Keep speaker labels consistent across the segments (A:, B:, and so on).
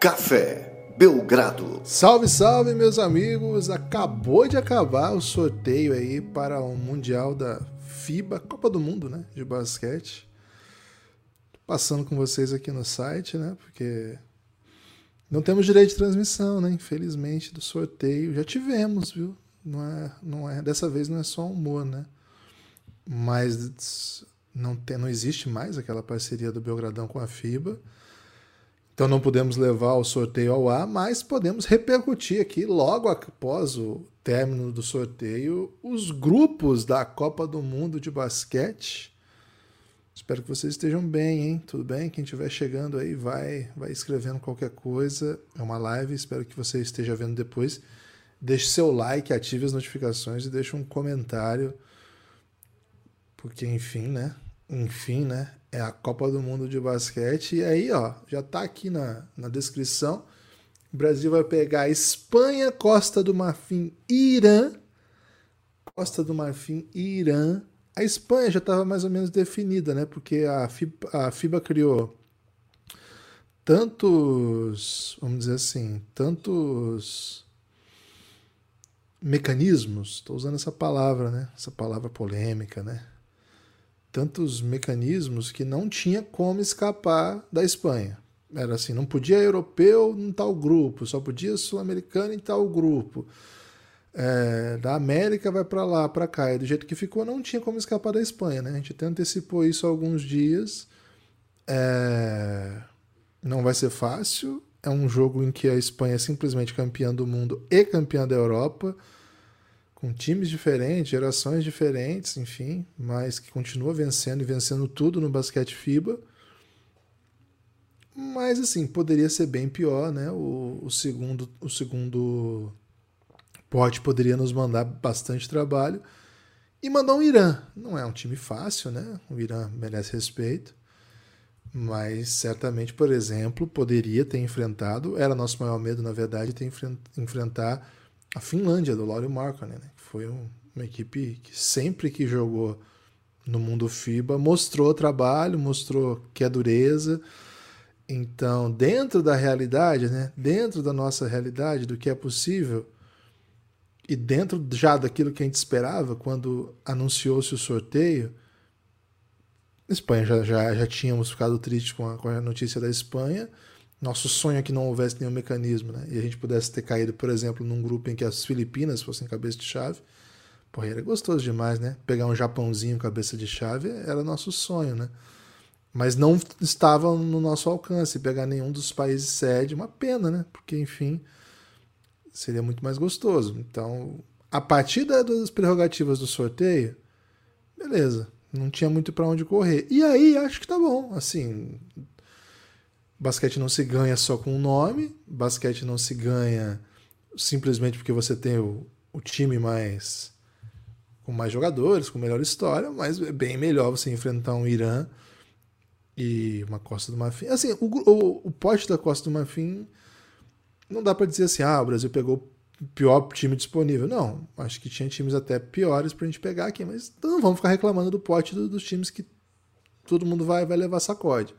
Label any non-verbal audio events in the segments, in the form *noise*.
A: Café Belgrado.
B: Salve, salve, meus amigos! Acabou de acabar o sorteio aí para o Mundial da FIBA, Copa do Mundo, né? De basquete. Passando com vocês aqui no site, né? Porque não temos direito de transmissão, né? Infelizmente, do sorteio. Já tivemos, viu? Não é, não é, dessa vez não é só humor, né? Mas não, tem, não existe mais aquela parceria do Belgradão com a FIBA. Então não podemos levar o sorteio ao ar, mas podemos repercutir aqui logo após o término do sorteio os grupos da Copa do Mundo de basquete. Espero que vocês estejam bem, hein? Tudo bem? Quem estiver chegando aí, vai, vai escrevendo qualquer coisa. É uma live, espero que você esteja vendo depois. Deixe seu like, ative as notificações e deixe um comentário. Porque, enfim, né? Enfim, né? É a Copa do Mundo de Basquete. E aí, ó, já tá aqui na, na descrição. O Brasil vai pegar Espanha, Costa do Marfim, Irã. Costa do Marfim, Irã. A Espanha já estava mais ou menos definida, né? Porque a FIBA, a FIBA criou tantos, vamos dizer assim, tantos mecanismos, estou usando essa palavra, né? Essa palavra polêmica, né? Tantos mecanismos que não tinha como escapar da Espanha. Era assim, não podia europeu em tal grupo, só podia sul-americano em tal grupo. É, da América vai para lá, para cá. E do jeito que ficou, não tinha como escapar da Espanha. Né? A gente até antecipou isso há alguns dias. É, não vai ser fácil. É um jogo em que a Espanha é simplesmente campeã do mundo e campeã da Europa com times diferentes, gerações diferentes, enfim, mas que continua vencendo e vencendo tudo no basquete FIBA. Mas assim, poderia ser bem pior, né? O, o segundo o segundo pote poderia nos mandar bastante trabalho e mandar um Irã. Não é um time fácil, né? O Irã merece respeito. Mas certamente, por exemplo, poderia ter enfrentado, era nosso maior medo, na verdade, ter enfrentar a Finlândia, do Lauri Markkanen, né? que foi um, uma equipe que sempre que jogou no mundo FIBA mostrou trabalho, mostrou que é dureza. Então, dentro da realidade, né? dentro da nossa realidade, do que é possível, e dentro já daquilo que a gente esperava quando anunciou-se o sorteio, Espanha já, já, já tínhamos ficado tristes com a, com a notícia da Espanha, nosso sonho é que não houvesse nenhum mecanismo, né? E a gente pudesse ter caído, por exemplo, num grupo em que as Filipinas fossem cabeça de chave. Porra, era gostoso demais, né? Pegar um Japãozinho cabeça de chave era nosso sonho, né? Mas não estava no nosso alcance pegar nenhum dos países sede, uma pena, né? Porque, enfim, seria muito mais gostoso. Então, a partir das prerrogativas do sorteio, beleza, não tinha muito para onde correr. E aí, acho que tá bom, assim, Basquete não se ganha só com o nome, basquete não se ganha simplesmente porque você tem o, o time mais com mais jogadores, com melhor história, mas é bem melhor você enfrentar um Irã e uma Costa do Marfim. Assim, o, o, o pote da Costa do Marfim não dá para dizer assim, ah, o Brasil pegou o pior time disponível. Não, acho que tinha times até piores pra gente pegar aqui, mas não vamos ficar reclamando do pote do, dos times que todo mundo vai, vai levar sacode.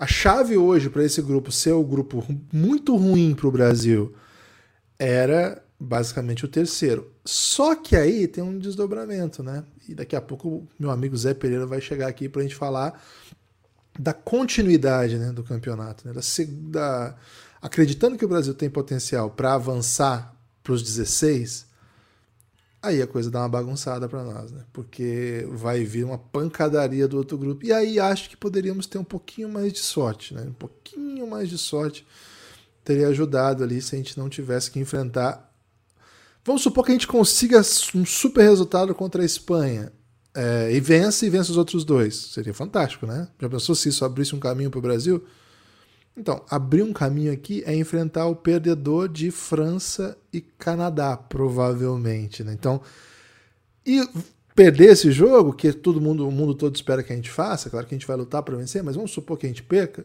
B: A chave hoje para esse grupo ser o grupo muito ruim para o Brasil era basicamente o terceiro. Só que aí tem um desdobramento, né? E daqui a pouco meu amigo Zé Pereira vai chegar aqui para a gente falar da continuidade né, do campeonato. Né? Da, da, acreditando que o Brasil tem potencial para avançar para os 16, Aí a coisa dá uma bagunçada para nós, né? Porque vai vir uma pancadaria do outro grupo. E aí acho que poderíamos ter um pouquinho mais de sorte, né? Um pouquinho mais de sorte teria ajudado ali se a gente não tivesse que enfrentar. Vamos supor que a gente consiga um super resultado contra a Espanha. É, e vence e vence os outros dois. Seria fantástico, né? Já pensou se isso abrisse um caminho para o Brasil? Então, abrir um caminho aqui é enfrentar o perdedor de França e Canadá, provavelmente. Né? Então, e perder esse jogo, que todo mundo, o mundo todo espera que a gente faça, claro que a gente vai lutar para vencer, mas vamos supor que a gente perca,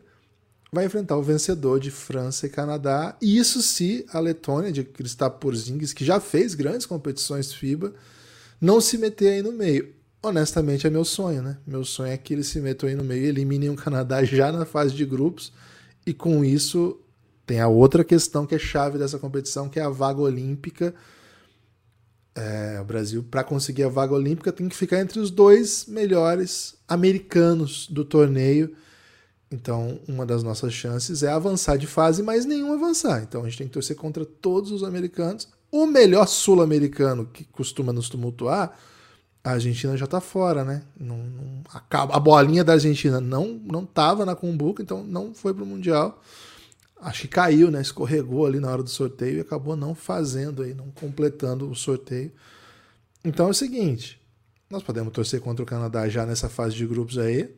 B: vai enfrentar o vencedor de França e Canadá. E isso se a Letônia, de Kristaps Porzingis, que já fez grandes competições FIBA, não se meter aí no meio. Honestamente, é meu sonho, né? Meu sonho é que eles se metam aí no meio e eliminem o Canadá *laughs* já na fase de grupos e com isso tem a outra questão que é chave dessa competição, que é a vaga olímpica. É, o Brasil, para conseguir a vaga olímpica, tem que ficar entre os dois melhores americanos do torneio. Então, uma das nossas chances é avançar de fase, mas nenhum avançar. Então, a gente tem que torcer contra todos os americanos. O melhor sul-americano que costuma nos tumultuar, a Argentina já está fora, né? Não, não, a, a, bolinha da Argentina não não estava na Cumbuca, então não foi para o Mundial. Acho que caiu, né? Escorregou ali na hora do sorteio e acabou não fazendo aí, não completando o sorteio. Então é o seguinte, nós podemos torcer contra o Canadá já nessa fase de grupos aí,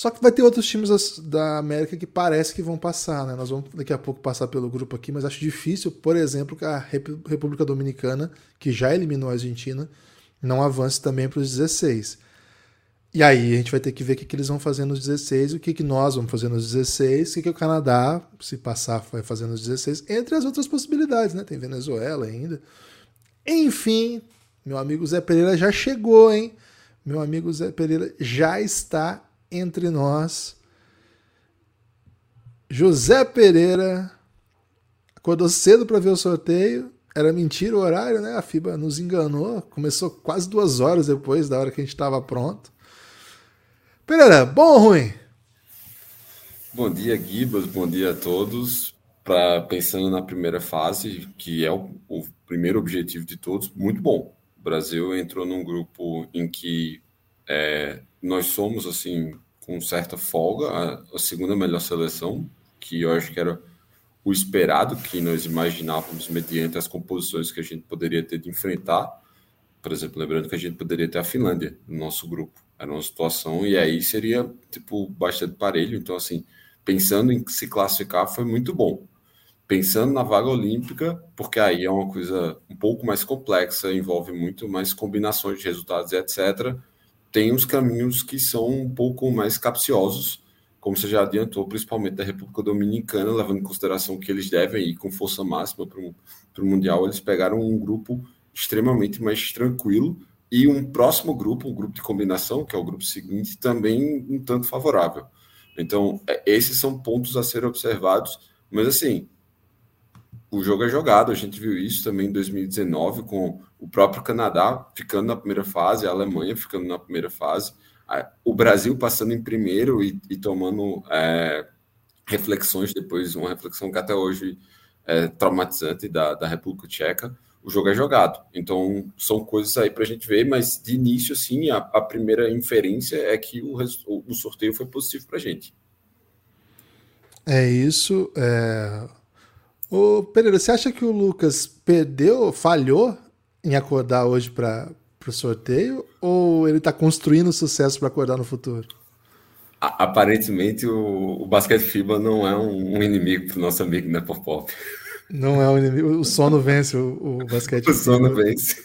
B: só que vai ter outros times da América que parece que vão passar, né? Nós vamos daqui a pouco passar pelo grupo aqui, mas acho difícil, por exemplo, que a República Dominicana, que já eliminou a Argentina, não avance também para os 16. E aí a gente vai ter que ver o que, eles vão fazer nos 16, o que, que nós vamos fazer nos 16, o que, que o Canadá, se passar, vai fazer nos 16, entre as outras possibilidades, né? Tem Venezuela ainda. Enfim, meu amigo Zé Pereira já chegou, hein? Meu amigo Zé Pereira já está entre nós. José Pereira acordou cedo para ver o sorteio. Era mentira o horário, né? A FIBA nos enganou. Começou quase duas horas depois da hora que a gente estava pronto. Pereira, bom ou ruim?
C: Bom dia, Gibas. Bom dia a todos. Pra, pensando na primeira fase, que é o, o primeiro objetivo de todos, muito bom. O Brasil entrou num grupo em que é, nós somos, assim, com certa folga, a, a, segunda melhor seleção, que eu acho que era o esperado, que nós imaginávamos mediante as composições que a gente poderia ter de enfrentar. Por exemplo, lembrando que a gente poderia ter a Finlândia no nosso grupo. Era uma situação, e aí seria, tipo, bastante parelho. Então, assim, pensando em se classificar, foi muito bom. Pensando na vaga olímpica, porque aí é uma coisa um pouco mais complexa, envolve muito mais combinações de resultados, etc tem os caminhos que são um pouco mais capciosos, como você já adiantou, principalmente da República Dominicana, levando em consideração que eles devem ir com força máxima para o Mundial. Eles pegaram um grupo extremamente mais tranquilo e um próximo grupo, um grupo de combinação, que é o grupo seguinte, também um tanto favorável. Então, é, esses são pontos a serem observados, mas assim, o jogo é jogado, a gente viu isso também em 2019 com o próprio Canadá ficando na primeira fase, a Alemanha ficando na primeira fase, o Brasil passando em primeiro e, e tomando é, reflexões depois, uma reflexão que até hoje é traumatizante da, da República Tcheca. O jogo é jogado, então são coisas aí para a gente ver, mas de início, sim, a, a primeira inferência é que o, o sorteio foi positivo para a gente.
B: É isso. É... Ô, Pereira, você acha que o Lucas perdeu, falhou em acordar hoje para o sorteio ou ele está construindo sucesso para acordar no futuro?
C: Aparentemente o, o basquete FIBA não é um, um inimigo para o nosso amigo Nepopop.
B: Não é o inimigo. O sono vence o, o basquete.
C: O sono vence.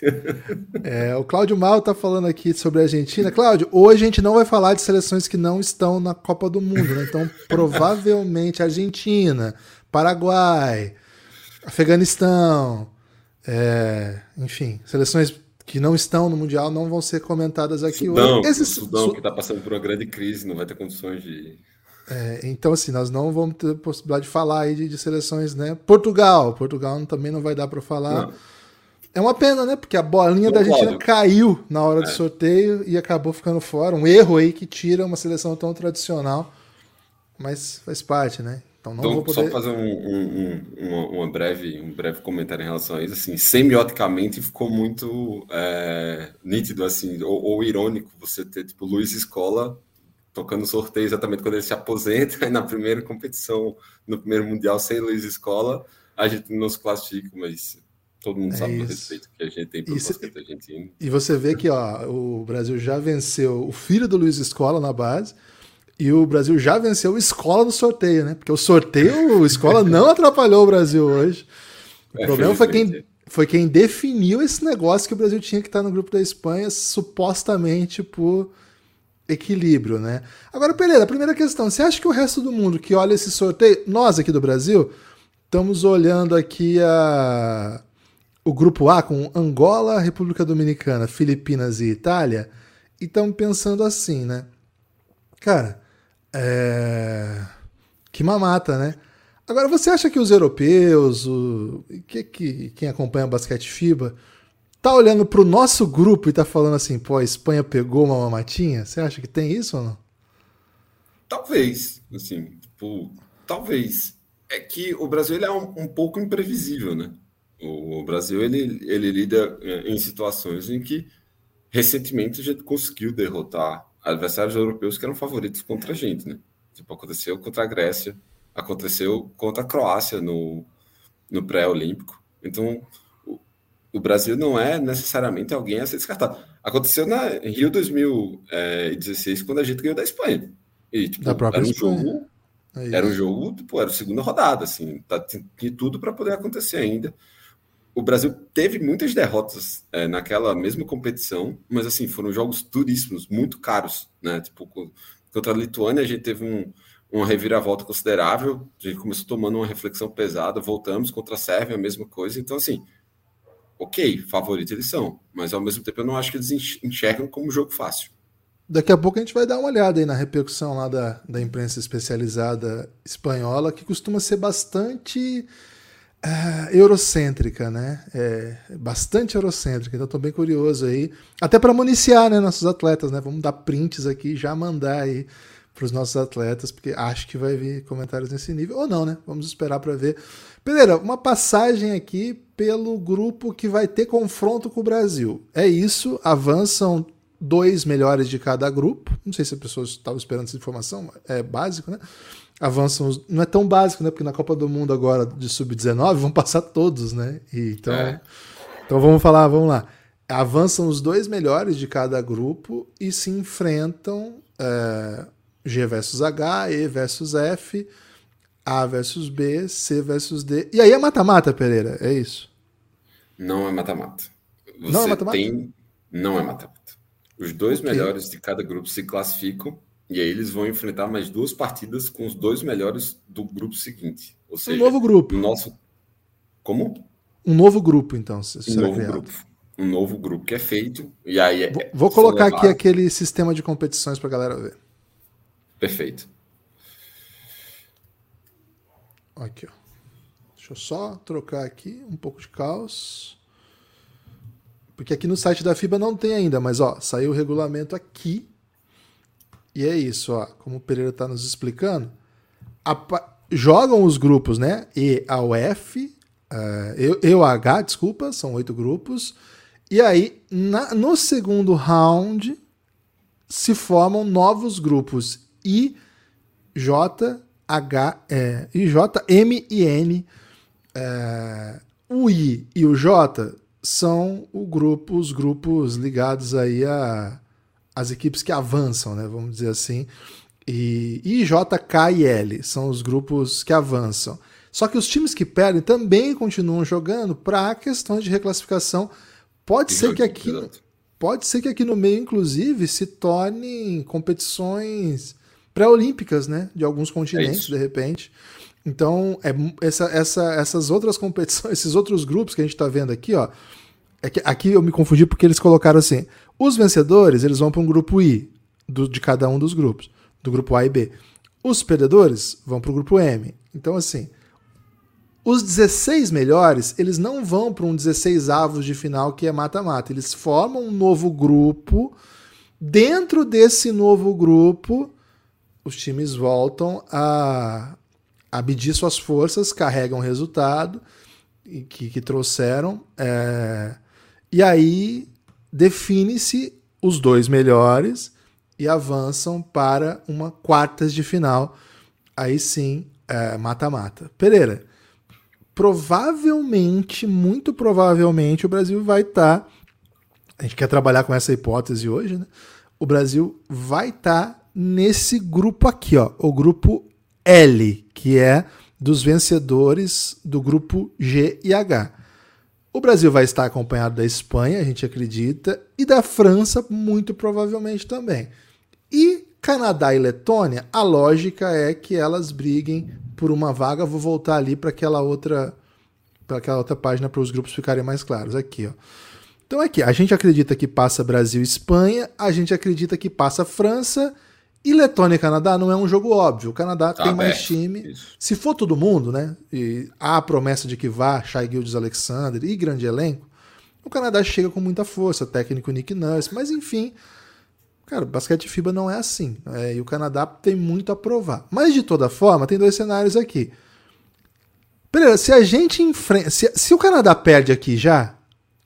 B: É, o Cláudio Mal está falando aqui sobre a Argentina. Cláudio, hoje a gente não vai falar de seleções que não estão na Copa do Mundo, né? Então, provavelmente Argentina, Paraguai, Afeganistão, é, enfim, seleções que não estão no Mundial não vão ser comentadas aqui
C: Sudão, hoje. Esse Sudão, Su... que está passando por uma grande crise, não vai ter condições de.
B: É, então, assim, nós não vamos ter possibilidade de falar aí de, de seleções, né? Portugal, Portugal também não vai dar para falar. Não. É uma pena, né? Porque a bolinha da Argentina caiu na hora é. do sorteio e acabou ficando fora. Um erro aí que tira uma seleção tão tradicional. Mas faz parte, né?
C: Então, não então, vou poder... só fazer um, um, um, uma, breve, um breve comentário em relação a isso. Assim, semioticamente ficou muito é, nítido, assim, ou, ou, irônico você ter, tipo, Luiz Escola tocando sorteio exatamente quando ele se aposenta, e *laughs* na primeira competição, no primeiro Mundial, sem Luiz Escola, a gente não se classifica, mas todo mundo é sabe o respeito que a gente tem pelo basquete argentino.
B: E você vê que ó, o Brasil já venceu o filho do Luiz Escola na base, e o Brasil já venceu Escola no sorteio, né? Porque o sorteio, o Escola não *laughs* atrapalhou o Brasil hoje. O é, problema foi quem, foi quem definiu esse negócio que o Brasil tinha que estar no grupo da Espanha, supostamente por equilíbrio, né? Agora, Pereira, a primeira questão: você acha que o resto do mundo que olha esse sorteio, nós aqui do Brasil, estamos olhando aqui a, o grupo A com Angola, República Dominicana, Filipinas e Itália, e estamos pensando assim, né? Cara, é... Que mamata, né? Agora, você acha que os europeus, o que, que quem acompanha basquete FIBA, tá olhando pro nosso grupo e tá falando assim, pô, a Espanha pegou uma mamatinha? Você acha que tem isso ou não?
C: Talvez, assim, tipo, talvez. É que o Brasil ele é um, um pouco imprevisível, né? O, o Brasil ele, ele lida é, em situações em que recentemente a gente conseguiu derrotar adversários europeus que eram favoritos contra a gente, né? Tipo, aconteceu contra a Grécia, aconteceu contra a Croácia no, no pré-olímpico. Então, o, o, Brasil não é necessariamente alguém a ser descartado. Aconteceu na Rio 2016, quando a gente ganhou da Espanha. E, tipo,
B: da própria
C: era um
B: Espanha.
C: jogo,
B: É
C: era um jogo, tipo, era a segunda rodada, assim, tá, tinha tudo para poder acontecer ainda. O Brasil teve muitas derrotas é, naquela mesma competição, mas assim, foram jogos duríssimos, muito caros, né? Tipo, co- contra a Lituânia a gente teve um, uma reviravolta considerável, a gente começou tomando uma reflexão pesada, voltamos contra a Sérvia, a mesma coisa. Então, assim, ok, favoritos eles são, mas ao mesmo tempo eu não acho que eles enx- enxergam como um jogo fácil.
B: Daqui a pouco a gente vai dar uma olhada aí na repercussão lá da, da imprensa especializada espanhola, que costuma ser bastante ah, eurocêntrica, né? É, bastante eurocêntrica. Então estou bem curioso aí, até para municiar, né, nossos atletas, né? Vamos dar prints aqui já mandar aí para os nossos atletas, porque acho que vai vir comentários nesse nível ou não, né? Vamos esperar para ver. Pereira, uma passagem aqui pelo grupo que vai ter confronto com o Brasil. É isso, avançam dois melhores de cada grupo. Não sei se as pessoas estavam esperando essa informação, é básico, né? Avançam, os... não é tão básico, né? Porque na Copa do Mundo agora de sub-19 vão passar todos, né? E, então,
C: É.
B: então vamos falar, vamos lá. Avançam os dois melhores de cada grupo e se enfrentam é, G versus H, E versus F, A versus B, C versus D. E aí é mata-mata, Pereira, é isso?
C: Não é mata-mata. Você
B: Não é mata-mata?
C: tem. Não é mata-mata. Os dois
B: Ok.
C: melhores de cada grupo se classificam e aí eles vão enfrentar mais duas partidas com os dois melhores do grupo seguinte. Ou
B: Um
C: seja,
B: novo grupo.
C: o nosso. Como?
B: Um novo grupo, então,
C: Um novo
B: criado.
C: grupo. Um novo grupo que é feito. E aí é.
B: Vou, colocar aqui
C: levados-
B: aquele sistema de competições pra galera ver.
C: Perfeito.
B: Aqui, ó. Deixa eu só trocar aqui um pouco de caos. Porque aqui no site da FIBA não tem ainda, mas ó, saiu o regulamento aqui. E é isso, ó. Como o Pereira está nos explicando, a jogam os grupos, né? E ao F, eh, e, e o H, desculpa, são oito grupos. E aí, na- no segundo round, se formam novos grupos I, J, H, é, I, J, M e N. É, o I e o J são o grupo, os grupos ligados aí a as equipes que avançam, né? Vamos dizer assim. E I, J, K e L são os grupos que avançam. Só que os times que perdem também continuam jogando para questões de reclassificação. Pode ser que aqui,
C: Exato.
B: pode ser que aqui no meio, inclusive, se tornem competições pré-olímpicas, né? De alguns continentes,
C: isso.
B: de repente. Então, é, essa, essa, essas outras competições, *laughs* esses outros grupos que a gente está vendo aqui, ó. É que aqui eu me confundi porque eles colocaram assim: os vencedores eles vão para um grupo I do- de cada um dos grupos, do grupo A e B. Os perdedores vão para o grupo M. Então, assim, os 16 melhores, eles não vão para um 16 avos de final que é mata-mata. Eles formam um novo grupo. Dentro desse novo grupo, os times voltam a, a medir suas forças, carregam o resultado que, que trouxeram. é, e aí define-se os dois melhores e avançam para uma quartas de final. Aí sim, é, mata-mata. Pereira, provavelmente, muito provavelmente, o Brasil vai estar. a gente quer trabalhar com essa hipótese hoje, né? O Brasil vai estar nesse grupo aqui, ó, o grupo L, que é dos vencedores do grupo G e H. O Brasil vai estar acompanhado da Espanha, a gente acredita, e da França, muito provavelmente também. E Canadá e Letônia, a lógica é que elas briguem por uma vaga. Vou voltar ali para aquela outra para aquela outra página para os grupos ficarem mais claros aqui, ó. Então aqui, a gente acredita que passa Brasil e Espanha, a gente acredita que passa França E Letônia e Canadá não é um jogo óbvio. O Canadá tá tem aberto. mais time. Isso. Se for todo mundo, né? E há a promessa de que vá Shai Gildes Alexander e grande elenco, o Canadá chega com muita força, técnico Nick Nurse, mas enfim. Cara, basquete FIBA não é assim. É, e o Canadá tem muito a provar. Mas de toda forma, tem dois cenários aqui. Pereira, se a gente enfrenta. Se, se o Canadá perde aqui já,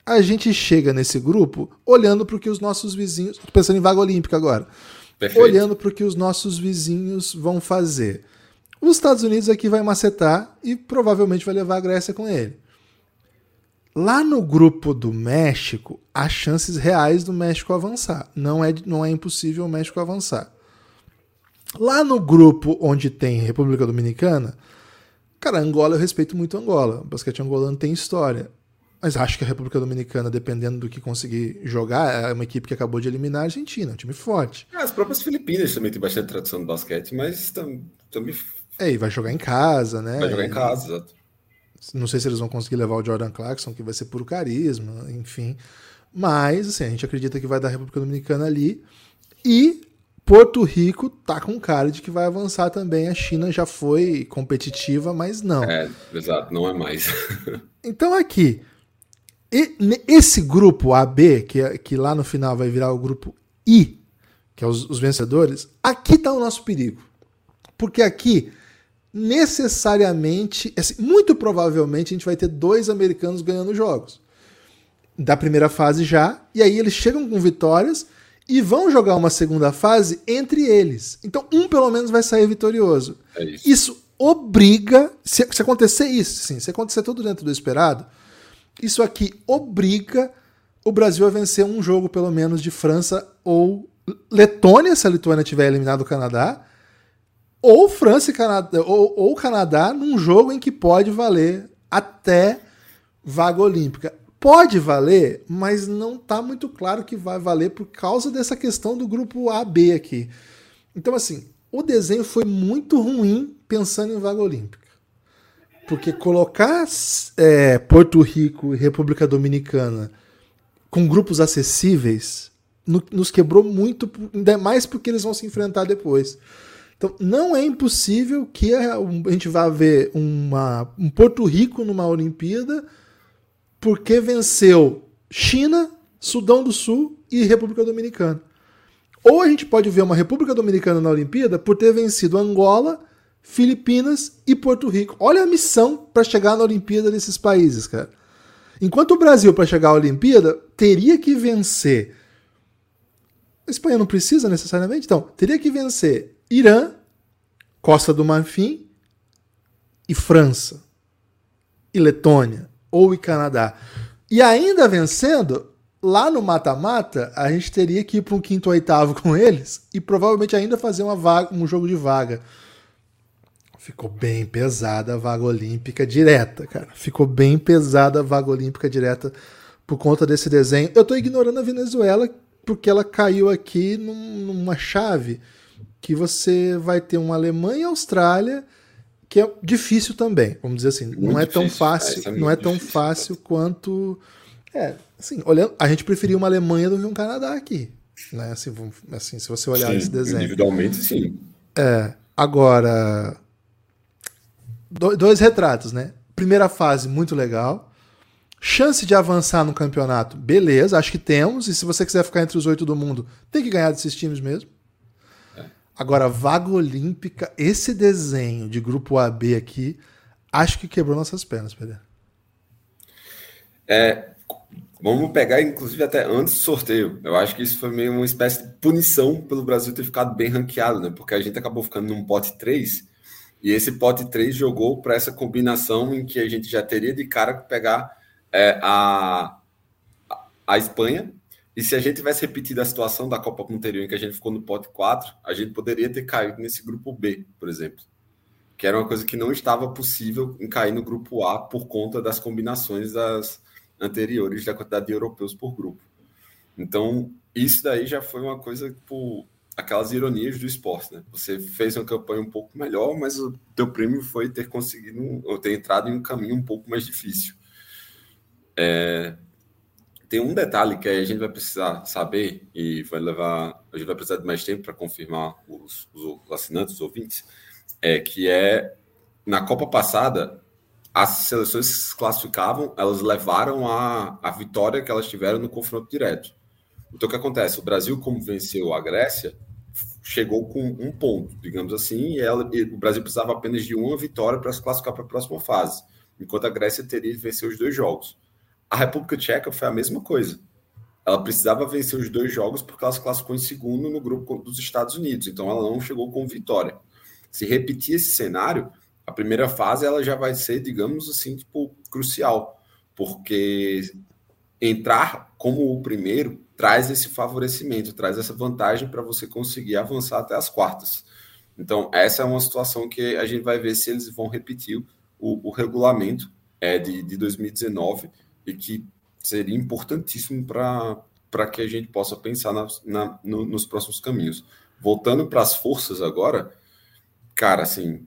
B: a gente chega nesse grupo olhando para o que os nossos vizinhos. Tô pensando em vaga olímpica agora. Perfeito. Olhando para o que os nossos vizinhos vão fazer. Os Estados Unidos aqui vai macetar e provavelmente vai levar a Grécia com ele. Lá no grupo do México, há chances reais do México avançar. Não é, não é impossível o México avançar. Lá no grupo onde tem República Dominicana, cara, Angola eu respeito muito Angola. O basquete angolano tem história. Mas acho que a República Dominicana, dependendo do que conseguir jogar, é uma equipe que acabou de eliminar a Argentina, um time forte.
C: É, as próprias Filipinas também têm bastante tradição no basquete, mas também.
B: É, e vai jogar em casa, né?
C: Vai jogar em casa, exato.
B: Não sei se eles vão conseguir levar o Jordan Clarkson, que vai ser puro carisma, enfim. Mas, assim, a gente acredita que vai dar a República Dominicana ali. E Porto Rico tá com cara de que vai avançar também. A China já foi competitiva, mas não.
C: É, exato, não é mais. *laughs*
B: então, aqui, esse grupo AB, que, que lá no final vai virar o grupo I, que é os, os vencedores, aqui tá o nosso perigo. Porque aqui necessariamente, assim, muito provavelmente a gente vai ter dois americanos ganhando jogos. Da primeira fase já, e aí eles chegam com vitórias e vão jogar uma segunda fase entre eles. Então um pelo menos vai sair vitorioso.
C: É isso.
B: isso. obriga, se, se acontecer isso, sim, se acontecer tudo dentro do esperado, isso aqui obriga o Brasil a vencer um jogo pelo menos de França ou Letônia, se a Letônia tiver eliminado o Canadá, ou França e Canadá, ou, ou Canadá num jogo em que pode valer até vaga olímpica. Pode valer, mas não está muito claro que vai valer por causa dessa questão do grupo AB aqui. Então, assim, o desenho foi muito ruim pensando em vaga olímpica. Porque colocar é, Porto Rico e República Dominicana com grupos acessíveis no, nos quebrou muito, ainda mais porque eles vão se enfrentar depois. Então, não é impossível que a, a gente vá ver uma, um Porto Rico numa Olimpíada porque venceu China, Sudão do Sul e República Dominicana. Ou a gente pode ver uma República Dominicana na Olimpíada por ter vencido Angola, Filipinas e Porto Rico. Olha a missão para chegar na Olimpíada desses países, cara. Enquanto o Brasil, para chegar à Olimpíada, teria que vencer. A Espanha não precisa necessariamente, então, teria que vencer Irã, Costa do Marfim e França. E Letônia. Ou e Canadá. E ainda vencendo, lá no mata-mata, a gente teria que ir para um quinto ou oitavo com eles e provavelmente ainda fazer uma vaga, um jogo de vaga. Ficou bem pesada a vaga olímpica direta, cara. Ficou bem pesada a vaga olímpica direta por conta desse desenho. Eu estou ignorando a Venezuela porque ela caiu aqui num, numa chave que você vai ter uma Alemanha e Austrália que é difícil também, vamos dizer assim, Muito não é tão fácil, é, é não é tão difícil, fácil quanto é, assim, olhando, a gente preferia uma Alemanha do que um Canadá aqui, né? Assim, assim se você olhar sim, esse desenho.
C: Individualmente, sim.
B: É, agora dois retratos, né? Primeira fase muito legal. Chance de avançar no campeonato, beleza, acho que temos. E se você quiser ficar entre os oito do mundo, tem que ganhar desses times mesmo. Agora, vaga olímpica, esse desenho de grupo AB aqui, acho que quebrou nossas pernas, Pedro.
C: É, vamos pegar, inclusive, até antes do sorteio. Eu acho que isso foi meio uma espécie de punição pelo Brasil ter ficado bem ranqueado, né? Porque a gente acabou ficando num pote 3, e esse pote 3 jogou para essa combinação em que a gente já teria de cara pegar é, a, a Espanha e se a gente tivesse repetido a situação da Copa anterior, em que a gente ficou no pote 4, a gente poderia ter caído nesse grupo B, por exemplo. Que era uma coisa que não estava possível em cair no grupo A por conta das combinações das anteriores da quantidade de europeus por grupo. Então, isso daí já foi uma coisa por aquelas ironias do esporte, né? Você fez uma campanha um pouco melhor, mas o teu prêmio foi ter conseguido ou ter entrado em um caminho um pouco mais difícil. É, tem um detalhe que a gente vai precisar saber e vai levar, a gente vai precisar de mais tempo para confirmar os, os, assinantes, os ouvintes, é que é na Copa passada as seleções que se classificavam, elas levaram a, a vitória que elas tiveram no confronto direto. Então o que acontece? O Brasil, como venceu a Grécia, chegou com um ponto, digamos assim, e, ela, e o Brasil precisava apenas de uma vitória para se classificar para a próxima fase, enquanto a Grécia teria de vencer os dois jogos. A República Tcheca foi a mesma coisa. Ela precisava vencer os dois jogos porque ela se classificou em segundo no grupo dos Estados Unidos. Então ela não chegou com vitória. Se repetir esse cenário, a primeira fase ela já vai ser, digamos assim, tipo, crucial, porque entrar como o primeiro traz esse favorecimento, traz essa vantagem para você conseguir avançar até as quartas. Então, essa é uma situação que a gente vai ver se eles vão repetir o, o regulamento é, de, de 2019 e que seria importantíssimo para que a gente possa pensar na, na, no, nos próximos caminhos. Voltando para as forças agora, cara, assim,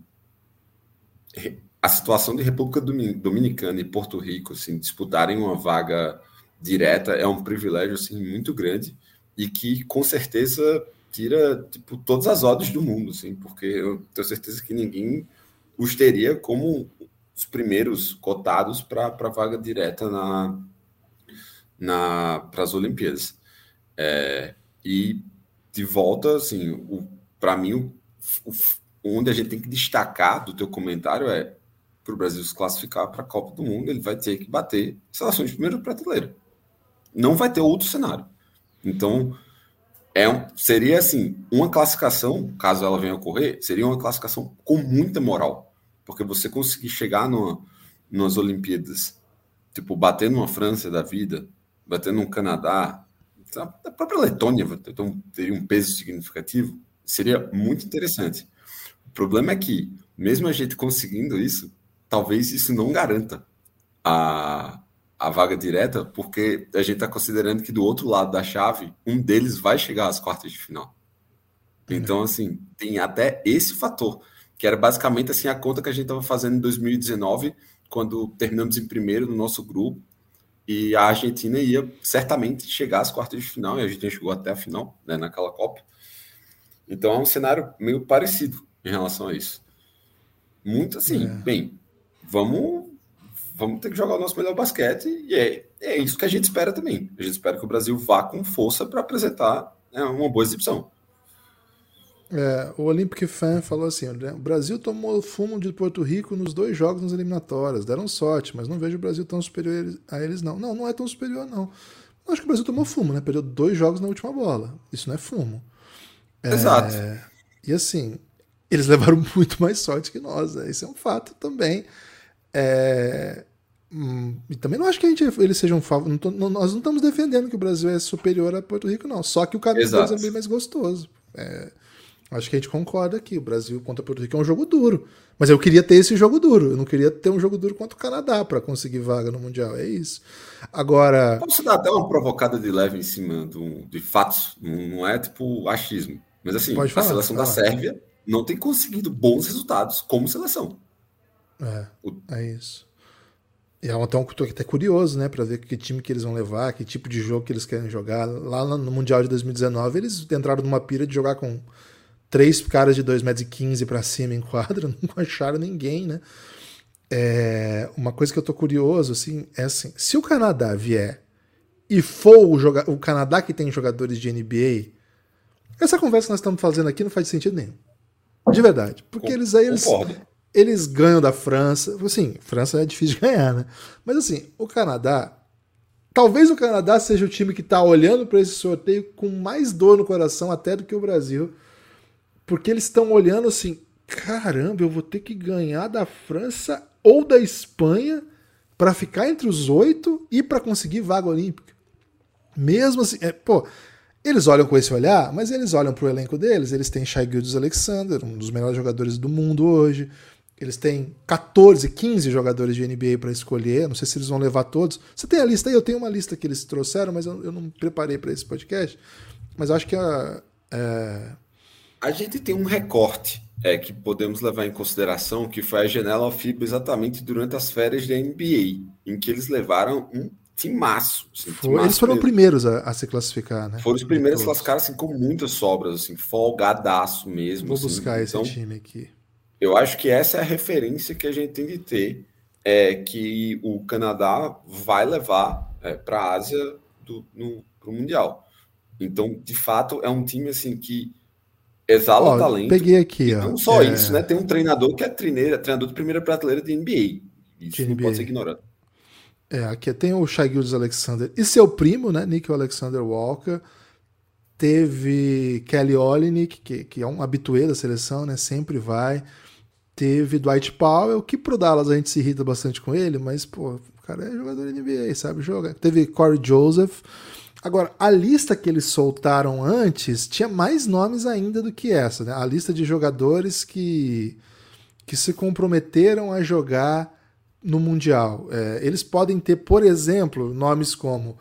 C: a situação de República Dominicana e Porto Rico, assim, disputarem uma vaga direta é um privilégio, assim, muito grande e que, com certeza, tira, tipo, todas as ordens do mundo, assim, porque eu tenho certeza que ninguém os teria como os primeiros cotados para a vaga direta na, na para as Olimpíadas. É, e de volta, assim, para mim, o, o, onde a gente tem que destacar do teu comentário é para o Brasil se classificar para a Copa do Mundo, ele vai ter que bater seleções de primeira prateleira. Não vai ter outro cenário. Então, é um, seria assim, uma classificação, caso ela venha a ocorrer, seria uma classificação com muita moral porque você conseguir chegar no, nas Olimpíadas, tipo, bater numa França da vida, bater num Canadá, a própria Letônia então, teria um peso significativo, seria muito interessante. O problema é que, mesmo a gente conseguindo isso, talvez isso não garanta a, a vaga direta, porque a gente está considerando que do outro lado da chave, um deles vai chegar às quartas de final. Então, assim, tem até esse fator que era basicamente assim a conta que a gente estava fazendo em 2019, quando terminamos em primeiro no nosso grupo, e a Argentina ia certamente chegar às quartas de final, e a gente chegou até a final, né, naquela Copa. Então é um cenário meio parecido em relação a isso. Muito assim, é. bem, vamos vamos ter que jogar o nosso melhor basquete e é, é isso que a gente espera também. A gente espera que o Brasil vá com força para apresentar né, uma boa exibição.
B: É, o Olympic Fan falou assim: o Brasil tomou fumo de Porto Rico nos dois jogos nas eliminatórias, deram sorte, mas não vejo o Brasil tão superior a eles, não. Não, não é tão superior, não. Acho que o Brasil tomou fumo, né? Perdeu dois jogos na última bola. Isso não é fumo.
C: É, Exato.
B: E assim, eles *laughs* levaram muito mais sorte que nós, né? Isso é um fato também. É, hum, e também não acho que a gente, eles sejam não Nós não estamos defendendo que o Brasil é superior a Porto Rico, não. Só que o caminho deles é bem mais gostoso. É, Acho que a gente concorda aqui. O Brasil contra Porto Rico é um jogo duro. Mas eu queria ter esse jogo duro. Eu não queria ter um jogo duro contra o Canadá para conseguir vaga no Mundial. É isso. Agora.
C: Posso dar até uma provocada de leve em cima do, de fatos. Não, é tipo achismo. Mas assim, falar, a seleção da Sérvia não tem conseguido bons resultados como seleção.
B: É, o... é isso. E é até um até curioso, né, para ver que time que eles vão levar, que tipo de jogo que eles querem jogar. Lá no Mundial de 2019, eles entraram numa pira de jogar com três caras de 2,15 metros e para cima em quadra, *laughs* não acharam ninguém, né? É, uma coisa que eu tô curioso, assim, é assim, se o Canadá vier e for o, joga o Canadá que tem jogadores de NBA, essa conversa que nós estamos fazendo aqui não faz sentido nenhum. De verdade. Porque eles aí eles, eles ganham da França. Assim, França é difícil de ganhar, né? Mas assim, o Canadá. Talvez o Canadá seja o time que está olhando para esse sorteio com mais dor no coração até do que o Brasil porque eles estão olhando assim: caramba, eu vou ter que ganhar da França ou da Espanha para ficar entre os oito e para conseguir vaga olímpica. Mesmo assim, é, pô, eles olham com esse olhar, mas eles olham para o elenco deles. Eles têm Shai Gildes Alexander, um dos melhores jogadores do mundo hoje. Eles têm 14, 15 jogadores de NBA para escolher. Não sei se eles vão levar todos. Você tem a lista aí? Eu tenho uma lista que eles trouxeram, mas eu, eu não preparei para esse podcast. Mas acho que a, é,
C: a gente tem um recorte é, que podemos levar em consideração, que foi a janela FIBA exatamente durante as férias da NBA, em que eles levaram um timaço. Assim,
B: Foi, timaço eles foram mesmo. primeiros a, a, se classificar, né?
C: Foram os primeiros a classificar assim, com muitas sobras, assim, folgadaço mesmo.
B: Vou
C: assim.
B: buscar esse então, time aqui.
C: Eu acho que essa é a referência que a gente tem de ter, é que o Canadá vai levar é, para a Ásia do, no, pro Mundial. Então, de fato, é um time assim que exala ó, talento.
B: Peguei aqui, ó.
C: Não só é... isso, né? Tem um treinador que é treineira, treinador de primeira prateleira de NBA. Isso de não NBA. pode ser ignorado.
B: É, aqui tem o Shai Alexander e seu primo, né? Nick Alexander Walker. Teve Kelly Olynyk, que, que é um habituê da seleção, né? Sempre vai. Teve Dwight Powell, que pro Dallas a gente se irrita bastante com ele, mas, pô, o cara é jogador NBA, sabe jogar. Teve Corey Joseph. Agora, a lista que eles soltaram antes tinha mais nomes ainda do que essa, né? A lista de jogadores que, que se comprometeram a jogar no Mundial. É, eles podem ter, por exemplo, nomes como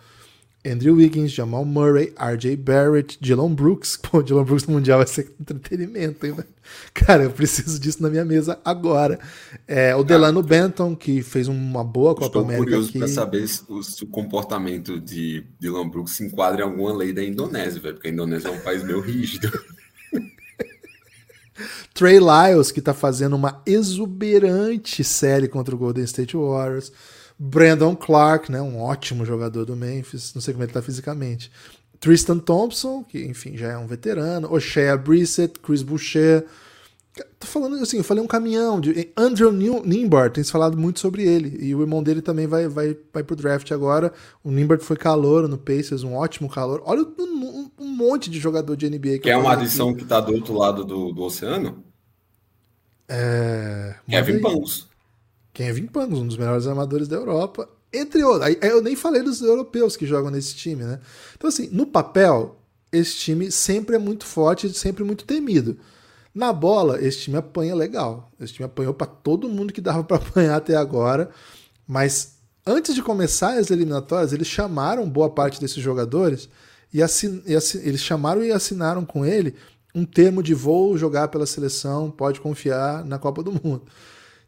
B: Andrew Wiggins, Jamal Murray, RJ Barrett, Dylan Brooks. *laughs* Pô, Dylan Brooks no Mundial vai ser entretenimento, hein, Cara, eu preciso disso na minha mesa agora. É, o Delano ah, Benton, que fez uma boa Copa América.
C: Estou curioso para saber se o, se o, comportamento de Dylan Brooks se enquadra em alguma lei da Indonésia, velho, porque a Indonésia é um país meio rígido. *laughs*
B: Trey Lyles, que está fazendo uma exuberante série contra o Golden State Warriors. Brandon Clark, né, um ótimo jogador do Memphis, não sei como ele está fisicamente. Tristan Thompson, que enfim já é um veterano. O'Shea Brissett, Chris Boucher. Tô falando assim, eu falei um caminhão de Andrew Nimbart, tem se falado muito sobre ele. E o irmão dele também vai, vai, vai pro draft agora. O Nimbart foi calor no Pacers, um ótimo calor. Olha um, um monte de jogador de NBA
C: que, que é uma adição aqui. que tá do outro lado do, do oceano.
B: É...
C: Kevin Pangos.
B: Kevin Pangos, um dos melhores armadores da Europa. Entre outros. Eu nem falei dos europeus que jogam nesse time, né? Então, assim, no papel, esse time sempre é muito forte e sempre muito temido. Na bola, esse time apanha legal. Esse time apanhou para todo mundo que dava para *laughs* apanhar até agora. Mas antes de começar as eliminatórias, eles chamaram boa parte desses jogadores e, assin e assin eles chamaram e assinaram com ele um termo de vou jogar pela seleção, pode confiar na Copa do Mundo.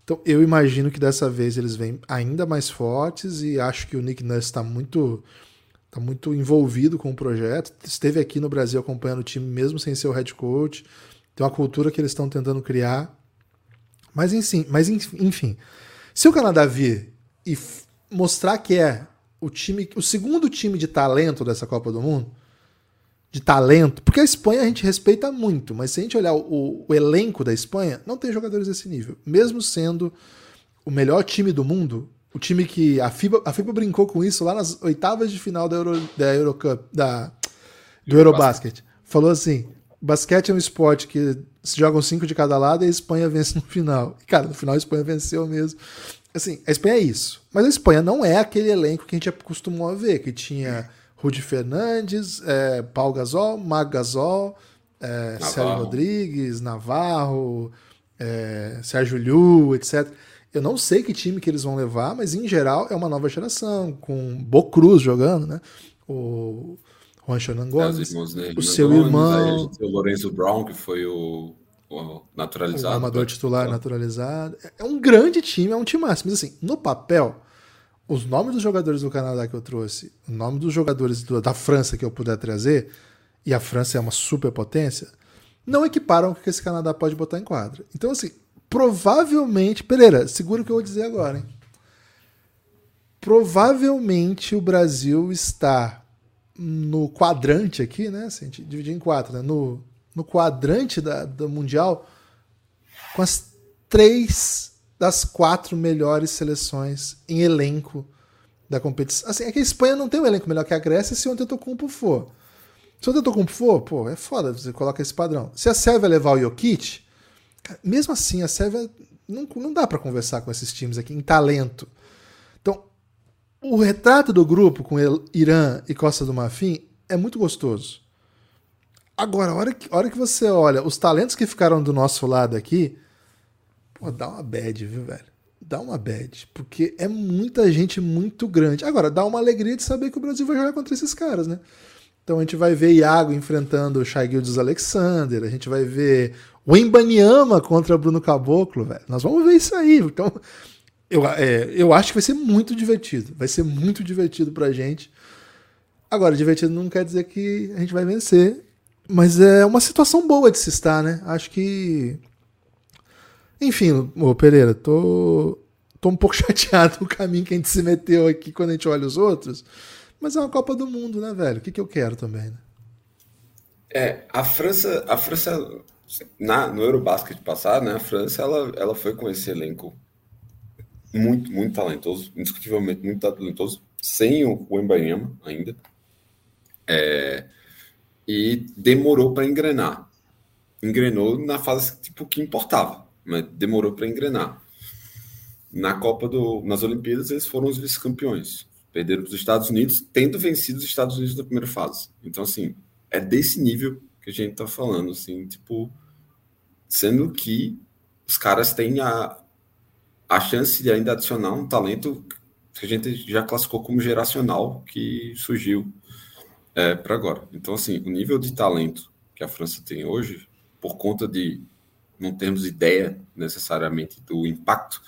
B: Então eu imagino que dessa vez eles vêm ainda mais fortes e acho que o Nick Nurse está muito tá muito envolvido com o projeto. Esteve aqui no Brasil acompanhando o time mesmo sem ser o head coach. Tem uma cultura que eles estão tentando criar. Mas enfim, mas enfim, se o Canadá vir e mostrar que é o time, o segundo time de talento dessa Copa do Mundo, de talento, porque a Espanha a gente respeita muito, mas se a gente olhar o, o elenco da Espanha, não tem jogadores desse nível. Mesmo sendo o melhor time do mundo, o time que a FIBA, a FIBA brincou com isso lá nas oitavas de final da, Euro, da Eurocup, da, do Eurobasket. Falou assim: basquete é um esporte que se jogam cinco de cada lado e a Espanha *laughs* vence no final. E, cara, no final a Espanha venceu mesmo. Assim, a Espanha é isso. Mas a Espanha não é aquele elenco que a gente acostumou a ver, que tinha Rudy Fernandes, é, Paul Gasol, Mag Gasol, é, Sérgio Rodrigues, Navarro, é, Sérgio Liu, etc. Eu não sei que time que eles vão levar, mas em geral é uma nova geração, com Bocruz jogando, né? O Juan Hernan Gomes, o seu Gomes, irmão.
C: o Lorenzo Brown, que foi o, o naturalizado. O
B: amador titular naturalizado. É, é um grande time, é um time máximo. Mas assim, no papel, os nomes dos jogadores do Canadá que eu trouxe, o nome dos jogadores do, da França que eu puder trazer, e a França é uma superpotência, não equiparam o que esse Canadá pode botar em quadra. Então, assim, provavelmente. Pereira, segura o que eu vou dizer agora, hein? Provavelmente o Brasil está no quadrante aqui, né? Se a gente dividir em quatro, né? No, no quadrante da, do Mundial com as três das quatro melhores seleções em elenco da competição. Assim, é que a Espanha não tem um elenco melhor que a Grécia se o Antetokounmpo for. Se o Antetokounmpo for, pô, é foda você coloca esse padrão. Se a Sérvia levar o Jokic, mesmo assim, a Sérvia não, não dá para conversar com esses times aqui em talento. Então, o retrato do grupo com Irã e Costa do Marfim é muito gostoso. Agora, a hora que, a hora que você olha os talentos que ficaram do nosso lado aqui, Pô, dá uma bad, viu, velho? Dá uma bad. Porque é muita gente muito grande. Agora, dá uma alegria de saber que o Brasil vai jogar contra esses caras, né? Então a gente vai ver Iago enfrentando o Shai Gildes Alexander, a gente vai ver o Embanyama contra Bruno Caboclo, velho. Nós vamos ver isso aí. Então, eu, é, eu acho que vai ser muito divertido. Vai ser muito divertido pra gente. Agora, divertido não quer dizer que a gente vai vencer. Mas é uma situação boa de se estar, né? Acho que. Enfim, ô Pereira, tô, tô um pouco *laughs* chateado com o caminho que a gente se meteu aqui quando a gente olha os outros. Mas é uma Copa do Mundo, né, velho? O que, que eu quero também, né?
C: É, a França, a França na, no Eurobasket passado, né, a França ela, ela foi com esse elenco muito, muito talentoso, indiscutivelmente muito talentoso, sem o, o Embanyama ainda. É, e demorou para engrenar. Engrenou na fase tipo, que importava, mas demorou para engrenar. Na Copa do, nas Olimpíadas, eles foram os vice-campeões. Perderam para os Estados Unidos, tendo vencido os Estados Unidos na primeira fase. Então, assim, é desse nível que a gente está falando, assim, tipo, sendo que os caras têm a, a chance de ainda adicionar um talento que a gente já classificou como geracional que surgiu é, para agora. Então, assim, o nível de talento que a França tem hoje, por conta de não termos ideia necessariamente do impacto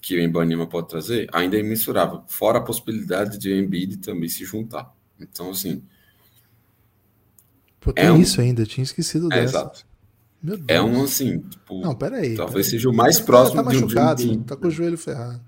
C: que o Embanima pode trazer, ainda é imensurável. Fora a possibilidade de o Embiid também se juntar. Então, assim.
B: Pô, tem é um... isso ainda, tinha esquecido
C: é, dessa. Exato. É um assim, tipo.
B: Não, peraí.
C: Talvez
B: peraí.
C: seja o mais próximo
B: tá
C: de
B: um Dream Tá com o joelho ferrado.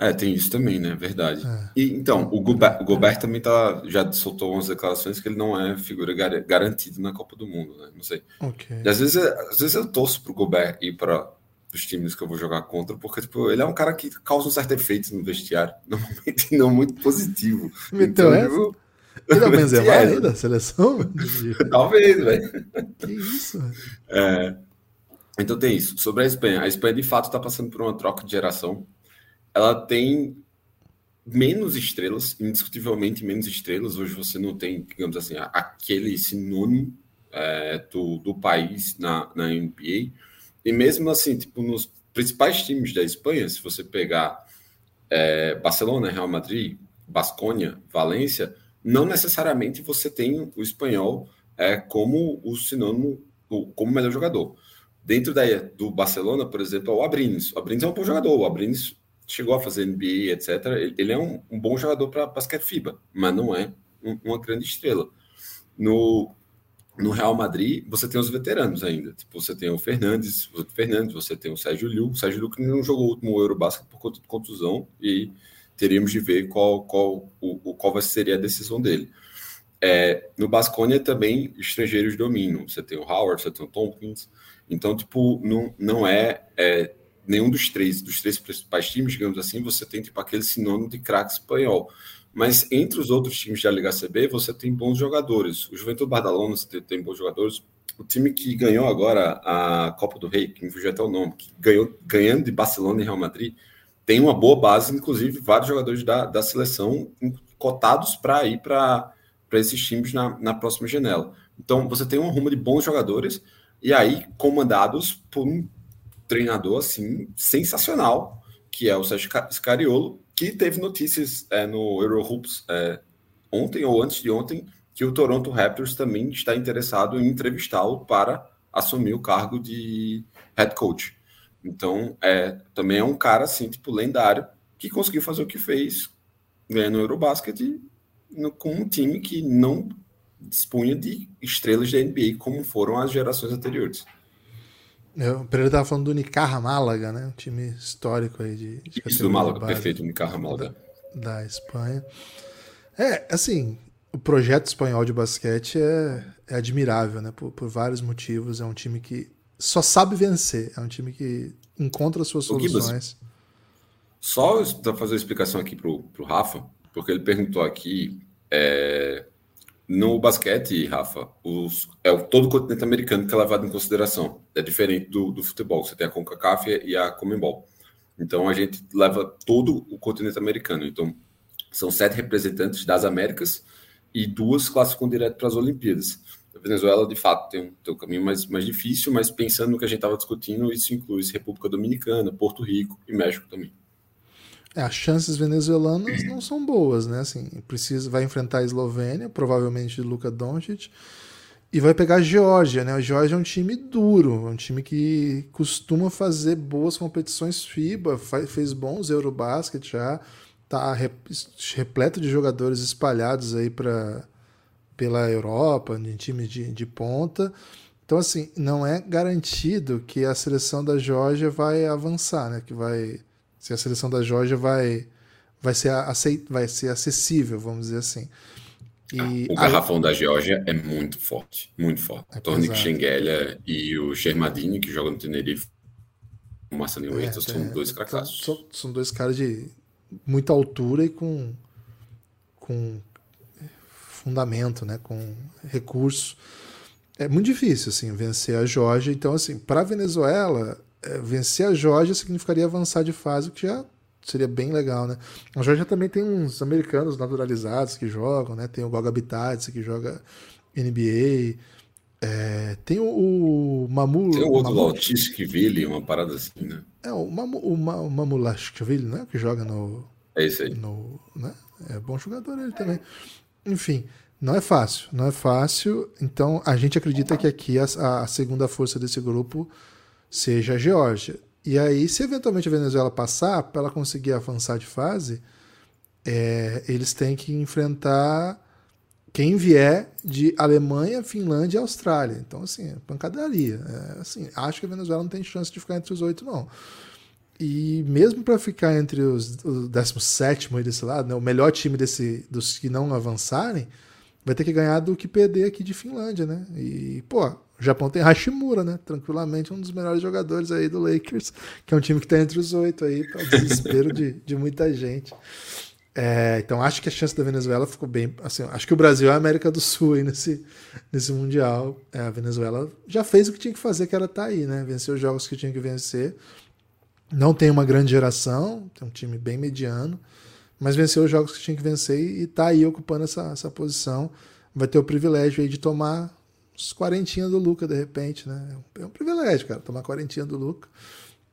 C: É, tem isso também, né? Verdade. É. E, então, o Gobert, o Gobert também tá, já soltou umas declarações que ele não é figura gar garantida na Copa do Mundo, né? Não sei.
B: Okay.
C: E às vezes, às vezes eu torço pro Gobert ir para os times que eu vou jogar contra, porque tipo, ele é um cara que causa um certo efeito no vestiário, *laughs* normalmente não muito positivo.
B: Então, é. Eu... Ele é o Benzema é. seleção? *laughs*
C: Talvez, velho.
B: Que isso?
C: É. Então tem isso. Sobre a Espanha. A Espanha, de fato, está passando por uma troca de geração ela tem menos estrelas, indiscutivelmente menos estrelas. Hoje você não tem, digamos assim, aquele sinônimo é, do, do país na, na NBA. E mesmo assim, tipo, nos principais times da Espanha, se você pegar é, Barcelona, Real Madrid, Basconia, Valência, não necessariamente você tem o espanhol é, como o sinônimo, como melhor jogador. Dentro da, do Barcelona, por exemplo, é o Abrines. O Abrines é um bom jogador. O Abrines chegou a fazer NBA, etc. Ele é um, um bom jogador para basquete FIBA, mas não é um, uma grande estrela. No, no Real Madrid, você tem os veteranos ainda. Tipo, você tem o Fernandes, o Fernandes, você tem o Sérgio Liu. O Sérgio Liu que não jogou o último Eurobasket por conta de contusão e teríamos de ver qual, qual, o, qual seria a decisão dele. É, no Basconia também estrangeiros dominam. Você tem o Howard, você tem o Tompkins. Então, tipo, não, não é, é nenhum dos três, dos três principais times, digamos assim, você tem tipo aquele sinônimo de craque espanhol. Mas entre os outros times da Liga CB, você tem bons jogadores. O Juventude Badalona tem, bons jogadores. O time que ganhou agora a Copa do Rei, que me fugiu até o nome, que ganhou ganhando de Barcelona e Real Madrid, tem uma boa base, inclusive vários jogadores da, da seleção cotados para ir para esses times na, na próxima janela. Então você tem um rumo de bons jogadores e aí comandados por um treinador assim sensacional, que é o Sérgio Scariolo, que teve notícias é, no Eurohoops é, ontem ou antes de ontem que o Toronto Raptors também está interessado em entrevistá-lo para assumir o cargo de head coach. Então, é, também é um cara assim, tipo, lendário, que conseguiu fazer o que fez, ganhando o Eurobasket no, com um time que não dispunha de estrelas da NBA como foram as gerações anteriores.
B: Eu, o Pereira estava falando do Unicarra Málaga, né? Um time histórico aí de. de
C: Isso do Málaga, perfeito, Unicarra Málaga.
B: Da, da, Espanha. É, assim, o projeto espanhol de basquete é, é admirável, né? Por, por, vários motivos. É um time que só sabe vencer. É um time que encontra suas soluções.
C: Só para fazer uma explicação aqui pro, pro Rafa, porque ele perguntou aqui é, no basquete, Rafa, os, é todo o continente americano que é levado em consideração. É diferente do, do futebol. Você tem a CONCACAF e a Comembol. Então a gente leva todo o continente americano. Então são sete representantes das Américas e duas classificam direto para as Olimpíadas. A Venezuela, de fato, tem um, tem um caminho mais, mais difícil, mas pensando no que a gente estava discutindo, isso inclui República Dominicana, Porto Rico e México também.
B: É, as chances venezuelanas não são boas, né? Assim, precisa, vai enfrentar a Eslovênia, provavelmente Luka Doncic, E vai pegar a Geórgia, né? A Geórgia é um time duro, é um time que costuma fazer boas competições FIBA, fez bons Eurobasket já, tá repleto de jogadores espalhados aí para pela Europa, em times de, de ponta. Então, assim, não é garantido que a seleção da Geórgia vai avançar, né? Que vai. Se a seleção da Geórgia vai, vai, ser, aceit, vai ser acessível, vamos dizer assim.
C: E o garrafão da Geórgia é muito forte, muito forte. É Tornik Schengelia e o Shermadini, que joga no Tenerife, o Marcelinho é, são é, dois cracassos.
B: São, são, dois caras de muita altura e com, com fundamento, né, com recurso. É muito difícil assim vencer a Geórgia. Então, assim, para a Venezuela, vencer a Geórgia significaria avançar de fase, o que já seria bem legal, né? A Georgia também tem uns americanos naturalizados que jogam, né? Tem o Goga Bitadze que joga NBA. É, tem o, o Mamu.
C: Tem o outro Mamu, uma parada assim, né?
B: É, o Mamu, o Mamu Lashkvili, né? Que joga no.
C: É isso aí.
B: No, né? É bom jogador ele também. Enfim, não é fácil. Não é fácil. Então a gente acredita que aqui a, a segunda força desse grupo seja a Geórgia. E aí, se eventualmente a Venezuela passar, para ela conseguir avançar de fase, é, eles têm que enfrentar quem vier de Alemanha, Finlândia e Austrália. Então, assim, é pancadaria. É, assim, acho que a Venezuela não tem chance de ficar entre os oito, não. E mesmo para ficar entre os, o 17 aí desse lado, né, o melhor time desse, dos que não avançarem, vai ter que ganhar do que perder aqui de Finlândia, né? E, pô, o Japão tem Hashimura, né? Tranquilamente um dos melhores jogadores aí do Lakers, que é um time que está entre os oito aí, para desespero de, de muita gente. É, então acho que a chance da Venezuela ficou bem. Assim, acho que o Brasil é a América do Sul aí nesse, nesse Mundial. É, a Venezuela já fez o que tinha que fazer, que era estar tá aí, né? Venceu os jogos que tinha que vencer. Não tem uma grande geração, tem um time bem mediano, mas venceu os jogos que tinha que vencer e está aí ocupando essa, essa posição. Vai ter o privilégio aí de tomar uns quarentinha do Luca, de repente, né? É um privilégio, cara, tomar quarentinha do Luca.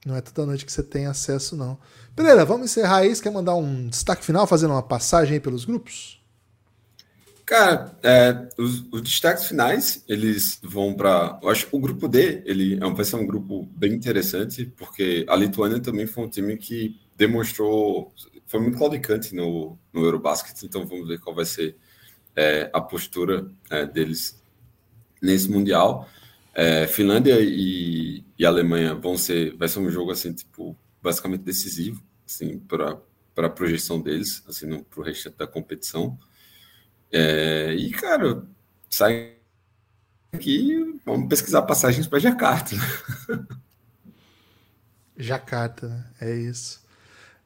B: Não é toda noite que você tem acesso, não. Pereira, vamos encerrar. Você quer mandar um destaque final, fazendo uma passagem aí pelos grupos?
C: Cara, é, os, os, destaques finais, eles vão para... Eu acho que o grupo D, ele é, vai ser um grupo bem interessante, porque a Lituânia também foi um time que demonstrou... Foi muito claudicante no, no Eurobasket, então vamos ver qual vai ser é, a postura é, deles nesse mundial. É, Finlândia e, e, Alemanha vão ser, vai ser um jogo assim tipo basicamente decisivo, assim para a projeção deles, assim para o resto da competição. É, e cara, sai aqui, vamos pesquisar passagens para Jacarta. *laughs*
B: Jacarta, né? É isso.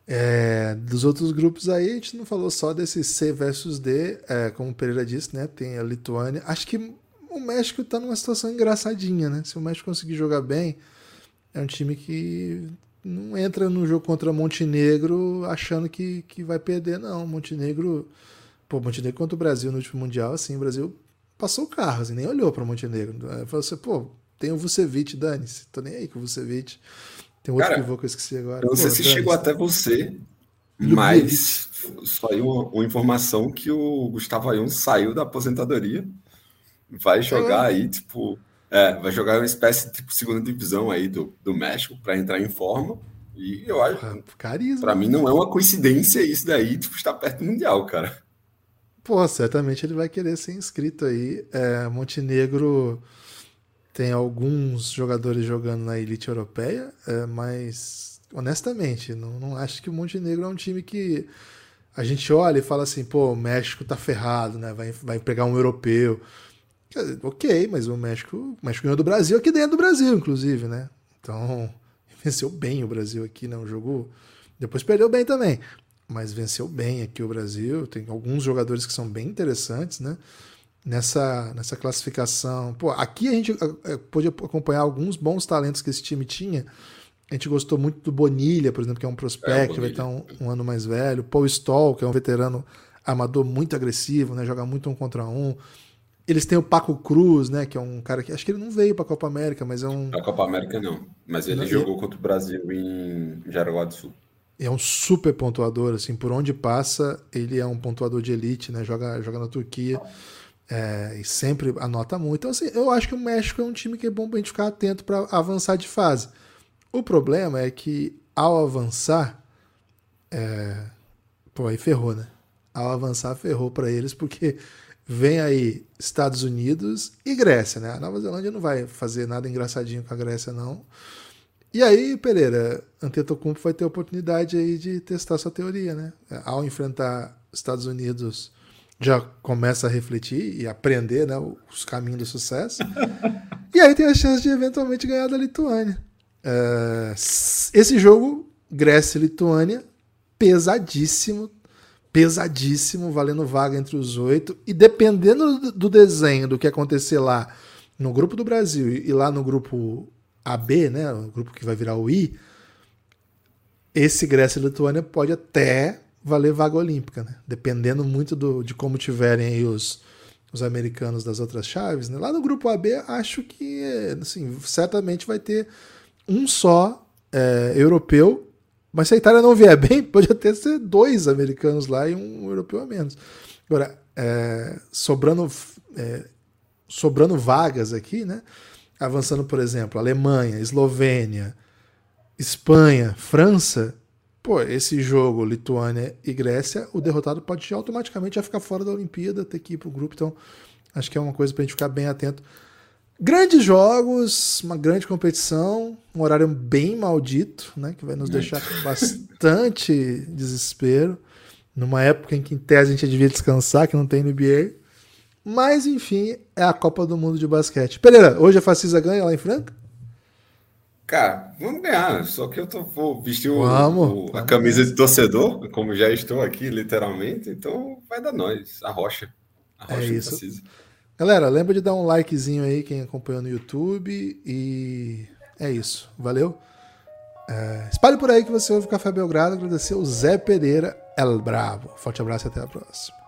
B: É, dos outros grupos aí, a gente não falou só desse C versus D, é, como o Pereira disse, né? Tem a Lituânia. Acho que o México está numa situação engraçadinha, né? Se o México conseguir jogar bem, é um time que não entra no jogo contra Montenegro achando que, que vai perder, não. Montenegro, pô, Montenegro contra o Brasil no último Mundial, assim, o Brasil passou o carro, assim, nem olhou para Montenegro. Falou assim, pô, tem o Vucevic, dane-se, tô nem aí com o Vucevic. Tem outro Cara, pivô que eu esqueci agora.
C: Eu não sei se chegou até você, mas saiu uma, uma, informação que o Gustavo Ayun saiu da aposentadoria vai jogar aí, tipo, é, vai jogar uma espécie de tipo, segunda divisão aí do, do México para entrar em forma. E eu acho,
B: Carisma.
C: Para mim não é uma coincidência isso daí, tipo, estar perto do mundial, cara.
B: Pô, certamente ele vai querer ser inscrito aí. É, Montenegro tem alguns jogadores jogando na elite europeia, é, mas honestamente, não, não acho que o Montenegro é um time que a gente olha e fala assim, pô, o México tá ferrado, né? Vai, vai pegar um europeu. Ok, mas o México, o México ganhou do Brasil aqui dentro do Brasil, inclusive, né? Então, *laughs* venceu bem o Brasil aqui, né? Um jogo. Depois perdeu bem também. Mas venceu bem aqui o Brasil. Tem alguns jogadores que são bem interessantes, né? Nessa, nessa classificação. Pô, aqui a gente pôde acompanhar alguns bons talentos que esse time tinha. A gente gostou muito do Bonilha, por exemplo, que é um prospect, é, vai estar um, um, ano mais velho. Paul Stoll, que é um veterano amador muito agressivo, né? Joga muito um contra um. Eles têm o Paco Cruz, né? Que é um cara que. Acho que ele não veio para a Copa América, mas é um.
C: A Copa América não. Mas ele não, jogou contra o Brasil em Jaraguá do Sul.
B: É um super pontuador, assim, por onde passa, ele é um pontuador de elite, né? Joga, joga na Turquia. É, e sempre anota muito. Então, assim, eu acho que o México é um time que é bom pra gente ficar atento para avançar de fase. O problema é que ao avançar, é... pô, aí ferrou, né? Ao avançar, ferrou para eles, porque vem aí Estados Unidos e Grécia, né? A Nova Zelândia não vai fazer nada engraçadinho com a Grécia, não. E aí, Pereira, Antetokounmpo vai ter oportunidade aí de testar sua teoria, né? Ao enfrentar Estados Unidos já começa a refletir e aprender né, os caminhos do sucesso. *laughs* e aí tem a chance de eventualmente ganhar da Lituânia. Uh, esse jogo, Grécia e Lituânia, pesadíssimo, pesadíssimo, valendo vaga entre os oito. E dependendo do desenho do que acontecer lá no grupo do Brasil e lá no grupo AB, né, o grupo que vai virar o I, esse Grécia e Lituânia pode até valer vaga olímpica, né? Dependendo muito do, de como tiverem aí os, os americanos das outras chaves, né? Lá no grupo AB, acho que assim, certamente vai ter um só é, europeu, mas se a Itália não vier bem, pode até ser dois americanos lá e um europeu a menos. Agora, é, sobrando, é, sobrando vagas aqui, né? Avançando, por exemplo, Alemanha, Eslovênia, Espanha, França, pô, esse jogo, Lituânia e Grécia, o derrotado pode automaticamente já ficar fora da Olimpíada, ter que ir pro grupo. Então, acho que é uma coisa pra gente ficar bem atento. Grandes jogos, uma grande competição, um horário bem maldito, né? Que vai nos deixar com bastante *laughs* desespero. Numa época em que, em tese, a gente devia descansar, que não tem NBA. Mas, enfim, é a Copa do Mundo de basquete. Pereira, hoje a Facisa ganha lá em Franca?
C: Cara, vamos ganhar. Só que eu tô, vou vestir o, vamos, o, a camisa de torcedor, como já estou aqui, literalmente. Então vai dar nós, a rocha. A
B: é rocha é isso. Precisa. Galera, lembra de dar um likezinho aí quem acompanhou no YouTube. E é isso. Valeu. É, espalhe por aí que você ouve o Café Belgrado. Agradecer o Zé Pereira El Bravo. Forte abraço e até a próxima.